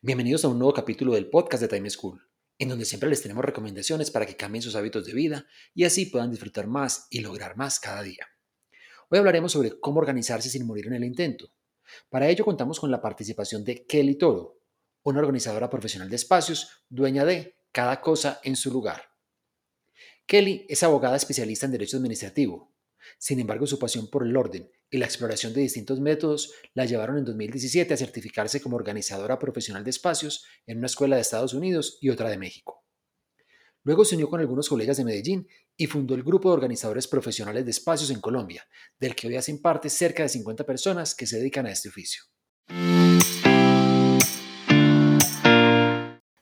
Bienvenidos a un nuevo capítulo del podcast de Time School, en donde siempre les tenemos recomendaciones para que cambien sus hábitos de vida y así puedan disfrutar más y lograr más cada día. Hoy hablaremos sobre cómo organizarse sin morir en el intento. Para ello contamos con la participación de Kelly Toro, una organizadora profesional de espacios, dueña de Cada cosa en su lugar. Kelly es abogada especialista en derecho administrativo. Sin embargo, su pasión por el orden y la exploración de distintos métodos la llevaron en 2017 a certificarse como organizadora profesional de espacios en una escuela de Estados Unidos y otra de México. Luego se unió con algunos colegas de Medellín y fundó el grupo de organizadores profesionales de espacios en Colombia, del que hoy hacen parte cerca de 50 personas que se dedican a este oficio.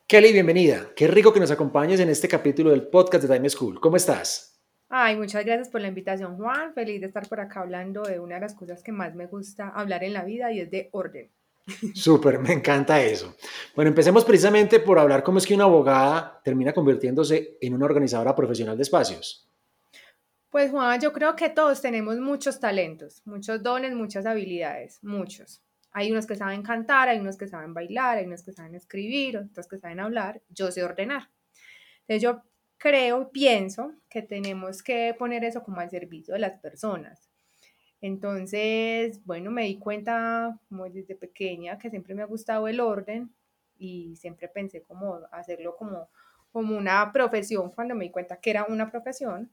Kelly, bienvenida. Qué rico que nos acompañes en este capítulo del podcast de Time School. ¿Cómo estás? Ay, muchas gracias por la invitación, Juan. Feliz de estar por acá hablando de una de las cosas que más me gusta hablar en la vida y es de orden. Súper, me encanta eso. Bueno, empecemos precisamente por hablar cómo es que una abogada termina convirtiéndose en una organizadora profesional de espacios. Pues Juan, yo creo que todos tenemos muchos talentos, muchos dones, muchas habilidades, muchos. Hay unos que saben cantar, hay unos que saben bailar, hay unos que saben escribir, otros que saben hablar. Yo sé ordenar. Entonces yo creo, pienso que tenemos que poner eso como al servicio de las personas. Entonces, bueno, me di cuenta como desde pequeña que siempre me ha gustado el orden y siempre pensé como hacerlo como, como una profesión cuando me di cuenta que era una profesión.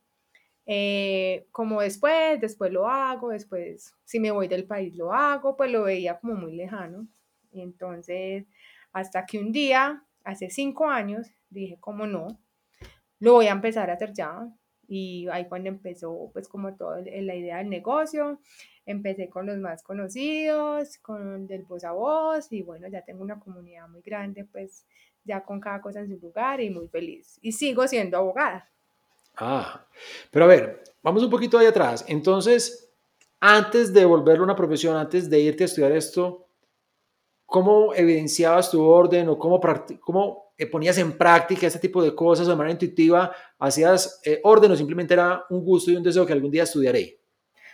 Eh, como después, después lo hago, después si me voy del país lo hago, pues lo veía como muy lejano. Y entonces, hasta que un día, hace cinco años, dije, ¿cómo no? Lo voy a empezar a hacer ya. Y ahí cuando empezó, pues como toda la idea del negocio, empecé con los más conocidos, con del voz a voz, y bueno, ya tengo una comunidad muy grande, pues ya con cada cosa en su lugar y muy feliz. Y sigo siendo abogada. Ah, pero a ver, vamos un poquito ahí atrás. Entonces, antes de volverlo una profesión, antes de irte a estudiar esto, ¿cómo evidenciabas tu orden o cómo, cómo eh, ponías en práctica este tipo de cosas de manera intuitiva, hacías eh, orden o simplemente era un gusto y un deseo que algún día estudiaré?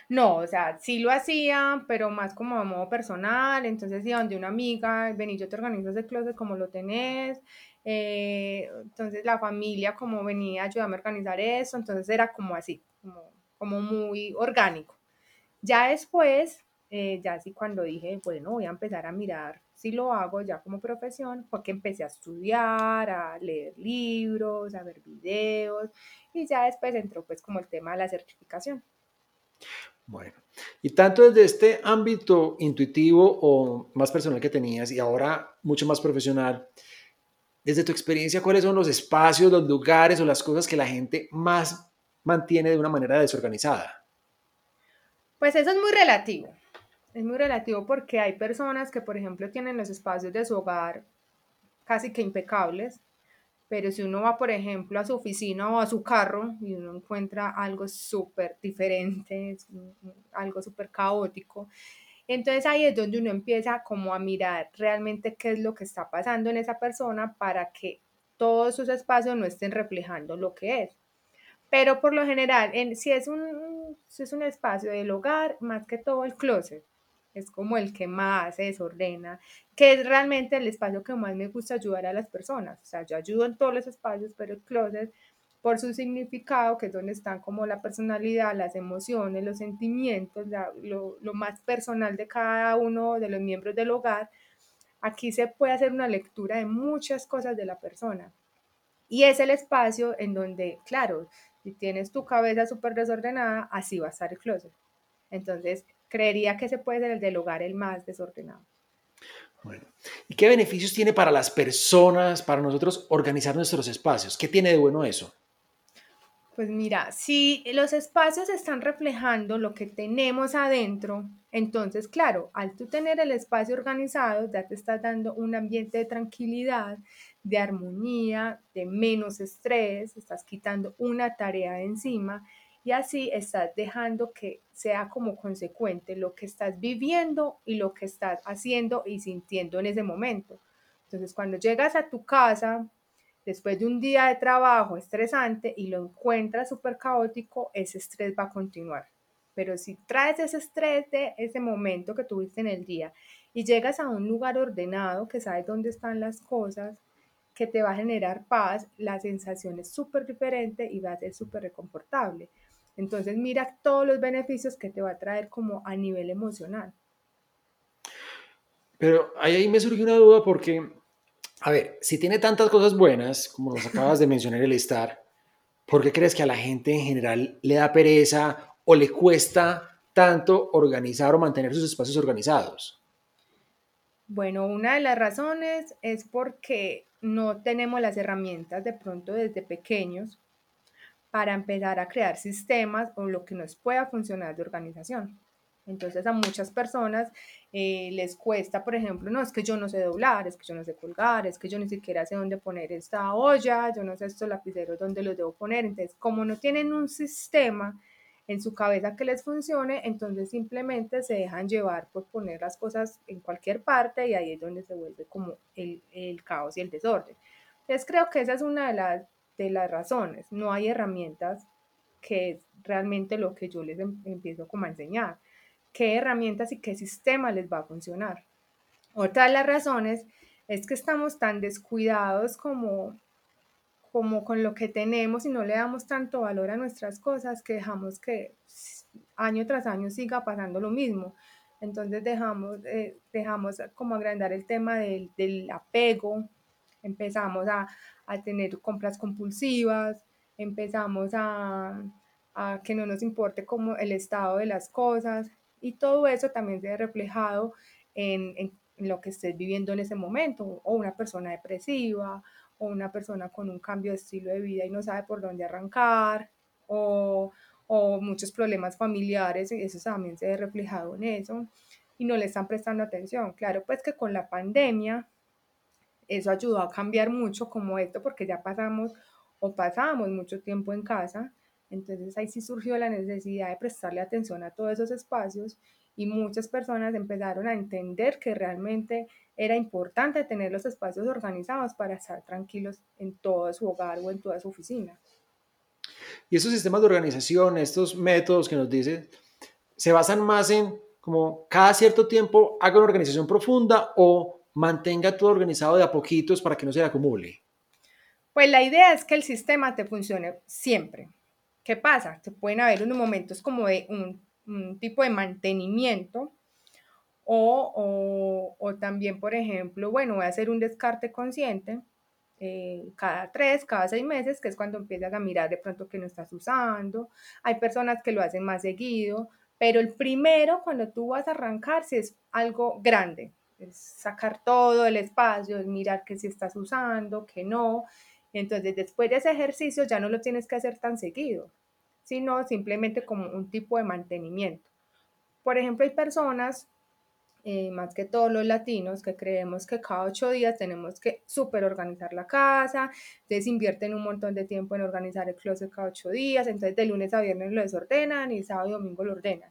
No, o sea, sí lo hacía, pero más como a modo personal. Entonces iba donde una amiga, vení, yo te organizo ese closet como lo tenés. Eh, entonces la familia como venía, ayudarme a organizar eso. Entonces era como así, como, como muy orgánico. Ya después, ya así cuando dije, bueno, voy a empezar a mirar si lo hago ya como profesión, porque empecé a estudiar, a leer libros, a ver videos y ya después entró pues como el tema de la certificación. Bueno, y tanto desde este ámbito intuitivo o más personal que tenías y ahora mucho más profesional, desde tu experiencia, ¿cuáles son los espacios, los lugares o las cosas que la gente más mantiene de una manera desorganizada? Pues eso es muy relativo. Es muy relativo porque hay personas que, por ejemplo, tienen los espacios de su hogar casi que impecables, pero si uno va, por ejemplo, a su oficina o a su carro y uno encuentra algo súper diferente, algo súper caótico, entonces ahí es donde uno empieza como a mirar realmente qué es lo que está pasando en esa persona para que todos sus espacios no estén reflejando lo que es. Pero por lo general, en, si, es un, si es un espacio del hogar, más que todo el closet, es como el que más se desordena, que es realmente el espacio que más me gusta ayudar a las personas. O sea, yo ayudo en todos los espacios, pero el closet, por su significado, que es donde están como la personalidad, las emociones, los sentimientos, lo, lo más personal de cada uno de los miembros del hogar, aquí se puede hacer una lectura de muchas cosas de la persona. Y es el espacio en donde, claro, si tienes tu cabeza súper desordenada, así va a estar el closet. Entonces, creería que ese puede ser el del hogar el más desordenado. Bueno, ¿y qué beneficios tiene para las personas, para nosotros organizar nuestros espacios? ¿Qué tiene de bueno eso? Pues mira, si los espacios están reflejando lo que tenemos adentro, entonces, claro, al tú tener el espacio organizado, ya te estás dando un ambiente de tranquilidad, de armonía, de menos estrés, estás quitando una tarea de encima y así estás dejando que sea como consecuente lo que estás viviendo y lo que estás haciendo y sintiendo en ese momento. Entonces, cuando llegas a tu casa, después de un día de trabajo estresante y lo encuentras súper caótico, ese estrés va a continuar. Pero si traes ese estrés de ese momento que tuviste en el día y llegas a un lugar ordenado, que sabes dónde están las cosas, que te va a generar paz, la sensación es súper diferente y va a ser súper reconfortable. Entonces mira todos los beneficios que te va a traer como a nivel emocional. Pero ahí me surgió una duda porque a ver, si tiene tantas cosas buenas, como nos acabas de mencionar el estar, ¿por qué crees que a la gente en general le da pereza o le cuesta tanto organizar o mantener sus espacios organizados? Bueno, una de las razones es porque no tenemos las herramientas de pronto desde pequeños para empezar a crear sistemas o lo que nos pueda funcionar de organización. Entonces a muchas personas eh, les cuesta, por ejemplo, no, es que yo no sé doblar, es que yo no sé colgar, es que yo ni siquiera sé dónde poner esta olla, yo no sé estos lapiceros dónde los debo poner. Entonces, como no tienen un sistema en su cabeza que les funcione, entonces simplemente se dejan llevar por poner las cosas en cualquier parte y ahí es donde se vuelve como el, el caos y el desorden. Entonces creo que esa es una de las, de las razones. No hay herramientas que es realmente lo que yo les em, empiezo como a enseñar qué herramientas y qué sistema les va a funcionar. Otra de las razones es que estamos tan descuidados como, como con lo que tenemos y no le damos tanto valor a nuestras cosas que dejamos que año tras año siga pasando lo mismo. Entonces dejamos, eh, dejamos como agrandar el tema del, del apego, empezamos a, a, tener compras compulsivas, empezamos a, a, que no nos importe como el estado de las cosas, y todo eso también se ve reflejado en, en, lo que estés viviendo en ese momento, o una persona depresiva, o una persona con un cambio de estilo de vida y no sabe por dónde arrancar, o, o muchos problemas familiares, y eso también se ve reflejado en eso, y no le están prestando atención. Claro, pues que con la pandemia eso ayudó a cambiar mucho como esto, porque ya pasamos o pasamos mucho tiempo en casa entonces ahí sí surgió la necesidad de prestarle atención a todos esos espacios y muchas personas empezaron a entender que realmente era importante tener los espacios organizados para estar tranquilos en todo su hogar o en toda su oficina. Y esos sistemas de organización, estos métodos que nos dice, se basan más en como cada cierto tiempo haga una organización profunda o mantenga todo organizado de a poquitos para que no se acumule. Pues la idea es que el sistema te funcione siempre, ¿Qué pasa? Se pueden haber unos momentos como de un, tipo de mantenimiento o, o, también, por ejemplo, bueno, voy a hacer un descarte consciente eh, cada tres, cada seis meses, que es cuando empiezas a mirar de pronto que no estás usando. Hay personas que lo hacen más seguido, pero el primero, cuando tú vas a arrancar, si es algo grande, es sacar todo el espacio, es mirar que si estás usando, que no. Entonces, después de ese ejercicio ya no lo tienes que hacer tan seguido, sino simplemente como un tipo de mantenimiento. Por ejemplo, hay personas, eh, más que todos los latinos, que creemos que cada ocho días tenemos que súper organizar la casa, entonces invierten un montón de tiempo en organizar el closet cada ocho días, entonces de lunes a viernes lo desordenan y sábado y domingo lo ordenan.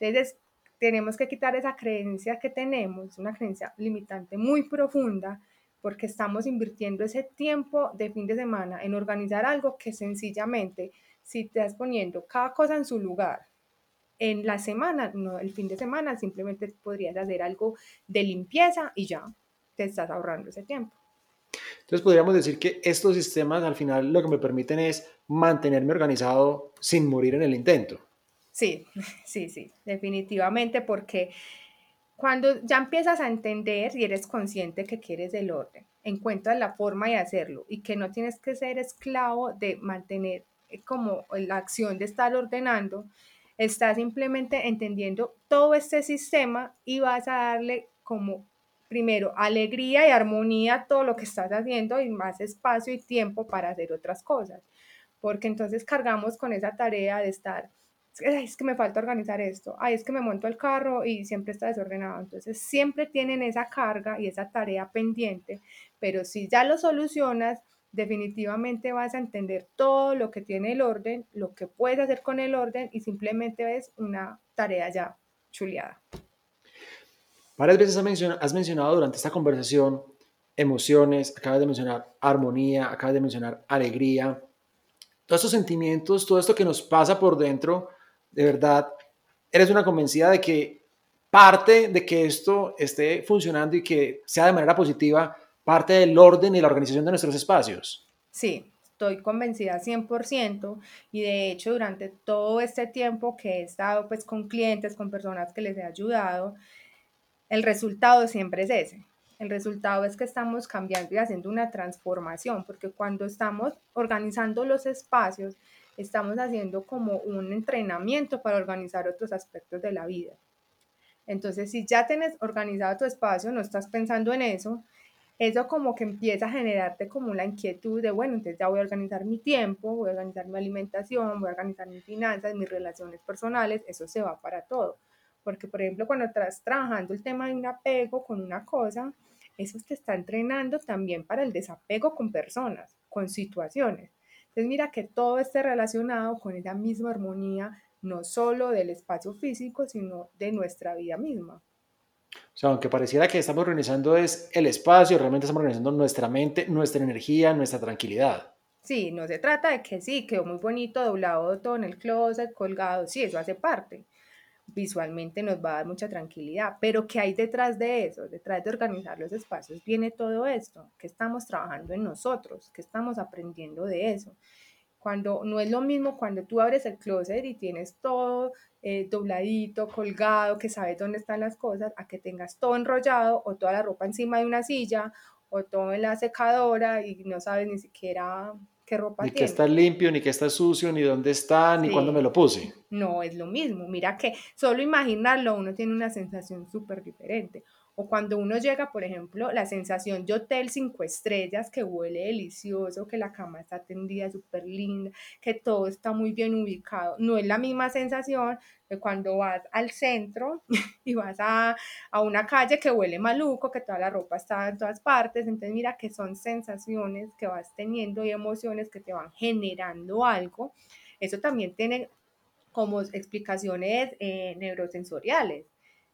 Entonces, tenemos que quitar esa creencia que tenemos, una creencia limitante muy profunda, porque estamos invirtiendo ese tiempo de fin de semana en organizar algo que sencillamente, si te estás poniendo cada cosa en su lugar, en la semana, no el fin de semana, simplemente podrías hacer algo de limpieza y ya te estás ahorrando ese tiempo. Entonces podríamos decir que estos sistemas al final lo que me permiten es mantenerme organizado sin morir en el intento. Sí, sí, sí, definitivamente, porque cuando ya empiezas a entender y eres consciente que quieres el orden, encuentras la forma de hacerlo y que no tienes que ser esclavo de mantener eh, como la acción de estar ordenando, estás simplemente entendiendo todo este sistema y vas a darle como primero alegría y armonía a todo lo que estás haciendo y más espacio y tiempo para hacer otras cosas. porque entonces cargamos con esa tarea de estar, es que me falta organizar esto, ay, es que me monto el carro y siempre está desordenado. Entonces siempre tienen esa carga y esa tarea pendiente, pero si ya lo solucionas, definitivamente vas a entender todo lo que tiene el orden, lo que puedes hacer con el orden y simplemente ves una tarea ya chuleada. Varias veces has mencionado durante esta conversación emociones, acabas de mencionar armonía, acabas de mencionar alegría, todos estos sentimientos, todo esto que nos pasa por dentro, de verdad, eres una convencida de que parte de que esto esté funcionando y que sea de manera positiva, parte del orden y la organización de nuestros espacios. Sí, estoy convencida 100% y de hecho durante todo este tiempo que he estado pues con clientes, con personas que les he ayudado, el resultado siempre es ese. El resultado es que estamos cambiando y haciendo una transformación, porque cuando estamos organizando los espacios, estamos haciendo como un entrenamiento para organizar otros aspectos de la vida. Entonces, si ya tienes organizado tu espacio, no estás pensando en eso, eso como que empieza a generarte como la inquietud de, bueno, entonces ya voy a organizar mi tiempo, voy a organizar mi alimentación, voy a organizar mis finanzas, mis relaciones personales, eso se va para todo. Porque, por ejemplo, cuando estás trabajando el tema de un apego con una cosa, eso te está entrenando también para el desapego con personas, con situaciones. Entonces mira que todo esté relacionado con esa misma armonía, no solo del espacio físico, sino de nuestra vida misma. O sea, aunque pareciera que estamos organizando es el espacio, realmente estamos organizando nuestra mente, nuestra energía, nuestra tranquilidad. Sí, no se trata de que sí, quedó muy bonito, doblado todo en el closet, colgado, sí, eso hace parte visualmente nos va a dar mucha tranquilidad. Pero ¿qué hay detrás de eso? Detrás de organizar los espacios viene todo esto, que estamos trabajando en nosotros, que estamos aprendiendo de eso. Cuando no es lo mismo cuando tú abres el closet y tienes todo eh, dobladito, colgado, que sabes dónde están las cosas, a que tengas todo enrollado o toda la ropa encima de una silla o todo en la secadora y no sabes ni siquiera ropa ni que está limpio, ni que está sucio, ni dónde está, ni cuándo me lo puse. No, es lo mismo. Mira que solo imaginarlo uno tiene una sensación súper diferente. O cuando uno llega, por ejemplo, la sensación de hotel cinco estrellas, que huele delicioso, que la cama está tendida súper linda, que todo está muy bien ubicado. No es la misma sensación de cuando vas al centro y vas a, a una calle que huele maluco, que toda la ropa está en todas partes. Entonces, mira que son sensaciones que vas teniendo y emociones que te van generando algo. Eso también tiene como explicaciones eh, neurosensoriales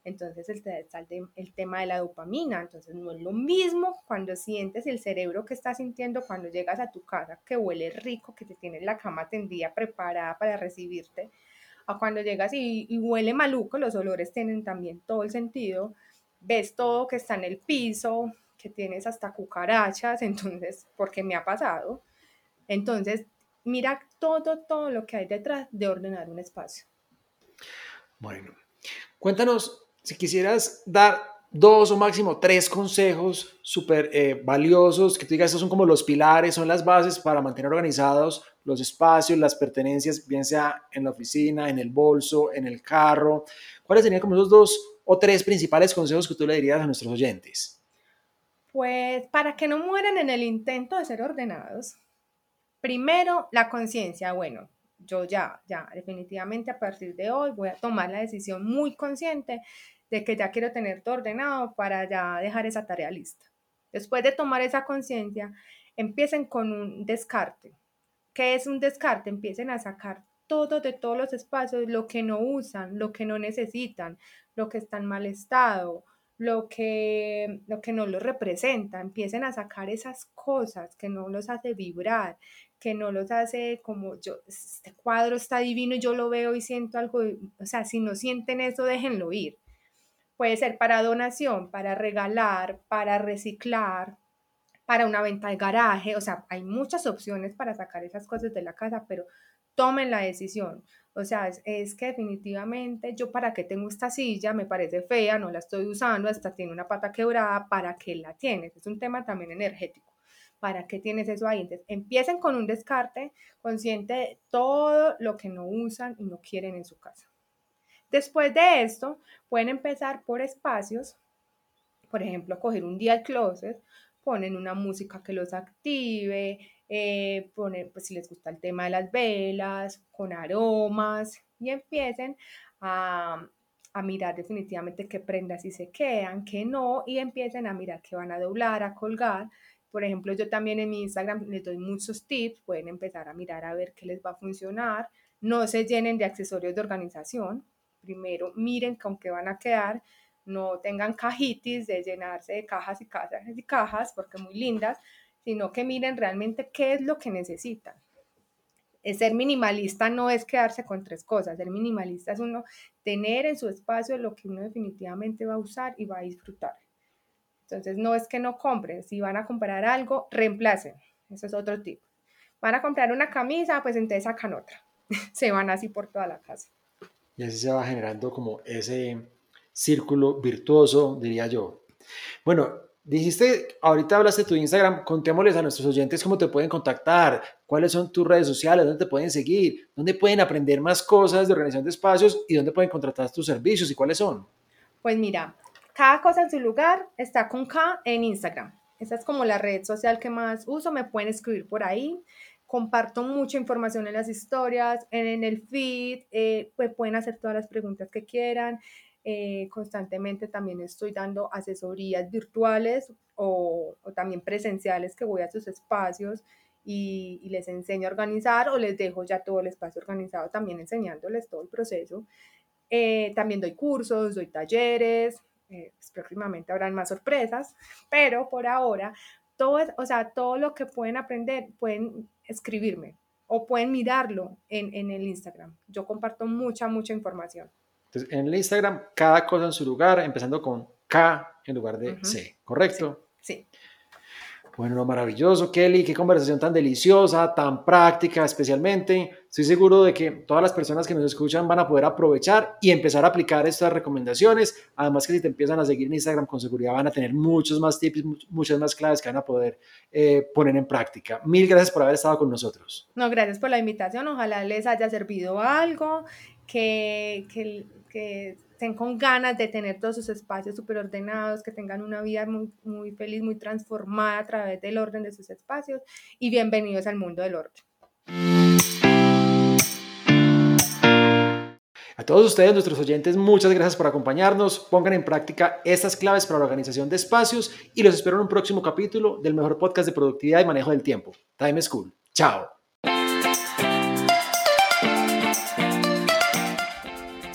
entonces está el, tema de la dopamina. Entonces no es lo mismo cuando sientes el cerebro que está sintiendo cuando llegas a tu casa, que huele rico, que te tienes la cama tendida preparada para recibirte, a cuando llegas y, y huele maluco, los olores tienen también todo el sentido. Ves todo que está en el piso, que tienes hasta cucarachas, entonces, porque me ha pasado. Entonces, mira todo, todo lo que hay detrás de ordenar un espacio. Bueno, cuéntanos si quisieras dar dos o máximo tres consejos súper eh, valiosos, que tú digas, estos son como los pilares, son las bases para mantener organizados los espacios, las pertenencias, bien sea en la oficina, en el bolso, en el carro. ¿Cuáles serían como esos dos o tres principales consejos que tú le dirías a nuestros oyentes? Pues para que no mueran en el intento de ser ordenados, primero la conciencia, bueno, yo ya, ya, definitivamente a partir de hoy voy a tomar la decisión muy consciente de que ya quiero tener todo ordenado para ya dejar esa tarea lista. Después de tomar esa conciencia, empiecen con un descarte. ¿Qué es un descarte? Empiecen a sacar todo de todos los espacios, lo que no usan, lo que no necesitan, lo que está en mal estado, lo que, lo que no los representa. Empiecen a sacar esas cosas que no los hace vibrar, que no los hace como yo, este cuadro está divino yo lo veo y siento algo, o sea, si no sienten eso, déjenlo ir. Puede ser para donación, para regalar, para reciclar, para una venta de garaje, o sea, hay muchas opciones para sacar esas cosas de la casa, pero tomen la decisión. O sea, es, que definitivamente yo para qué tengo esta silla, me parece fea, no la estoy usando, hasta tiene una pata quebrada, ¿para qué la tienes? Es un tema también energético. ¿Para qué tienes eso ahí? Entonces, empiecen con un descarte consciente de todo lo que no usan y no quieren en su casa. Después de esto, pueden empezar por espacios, por ejemplo, coger un día el closet, ponen una música que los active, eh, poner, pues si les gusta el tema de las velas, con aromas, y empiecen a, a mirar definitivamente qué prendas sí se quedan, qué no, y empiecen a mirar qué van a doblar, a colgar. Por ejemplo, yo también en mi Instagram les doy muchos tips, pueden empezar a mirar a ver qué les va a funcionar. No se llenen de accesorios de organización. Primero miren con qué van a quedar. No tengan cajitis de llenarse de cajas y cajas y cajas, porque muy lindas, sino que miren realmente qué es lo que necesitan ser minimalista no es quedarse con tres cosas, ser minimalista es uno tener en su espacio lo que uno definitivamente va a usar y va a disfrutar. Entonces no es que no compren, si van a comprar algo, reemplacen, eso es otro tipo. Van a comprar una camisa, pues entonces sacan otra, se van así por toda la casa. Y así se va generando como ese círculo virtuoso, diría yo. Bueno, Dijiste, ahorita hablaste de tu Instagram, contémosles a nuestros oyentes cómo te pueden contactar, cuáles son tus redes sociales, dónde te pueden seguir, dónde pueden aprender más cosas de organización de espacios y dónde pueden contratar tus servicios y cuáles son. Pues mira, cada cosa en su lugar está con K en Instagram. Esa es como la red social que más uso, me pueden escribir por ahí. Comparto mucha información en las historias, en, el feed, eh, pues pueden hacer todas las preguntas que quieran. Eh, constantemente también estoy dando asesorías virtuales o, también presenciales que voy a sus espacios y, les enseño a organizar o les dejo ya todo el espacio organizado también enseñándoles todo el proceso. Eh, también doy cursos, doy talleres, eh, pues próximamente habrán más sorpresas, pero por ahora todo, o sea, todo lo que pueden aprender pueden escribirme o pueden mirarlo en, en el Instagram. Yo comparto mucha, mucha información. Entonces, en el Instagram, cada cosa en su lugar, empezando con K en lugar de C, ¿correcto? sí. Bueno, maravilloso, Kelly, qué conversación tan deliciosa, tan práctica especialmente. Estoy seguro de que todas las personas que nos escuchan van a poder aprovechar y empezar a aplicar estas recomendaciones. Además que si te empiezan a seguir en Instagram con seguridad van a tener muchos más tips, muchas más claves que van a poder eh, poner en práctica. Mil gracias por haber estado con nosotros. No, gracias por la invitación. Ojalá les haya servido algo, que, que que estén con ganas de tener todos sus espacios súper ordenados, que tengan una vida muy, muy feliz, muy transformada a través del orden de sus espacios y bienvenidos al mundo del orden. A todos ustedes, nuestros oyentes, muchas gracias por acompañarnos. Pongan en práctica estas claves para la organización de espacios y los espero en un próximo capítulo del mejor podcast de productividad y manejo del tiempo, Time School. Chao.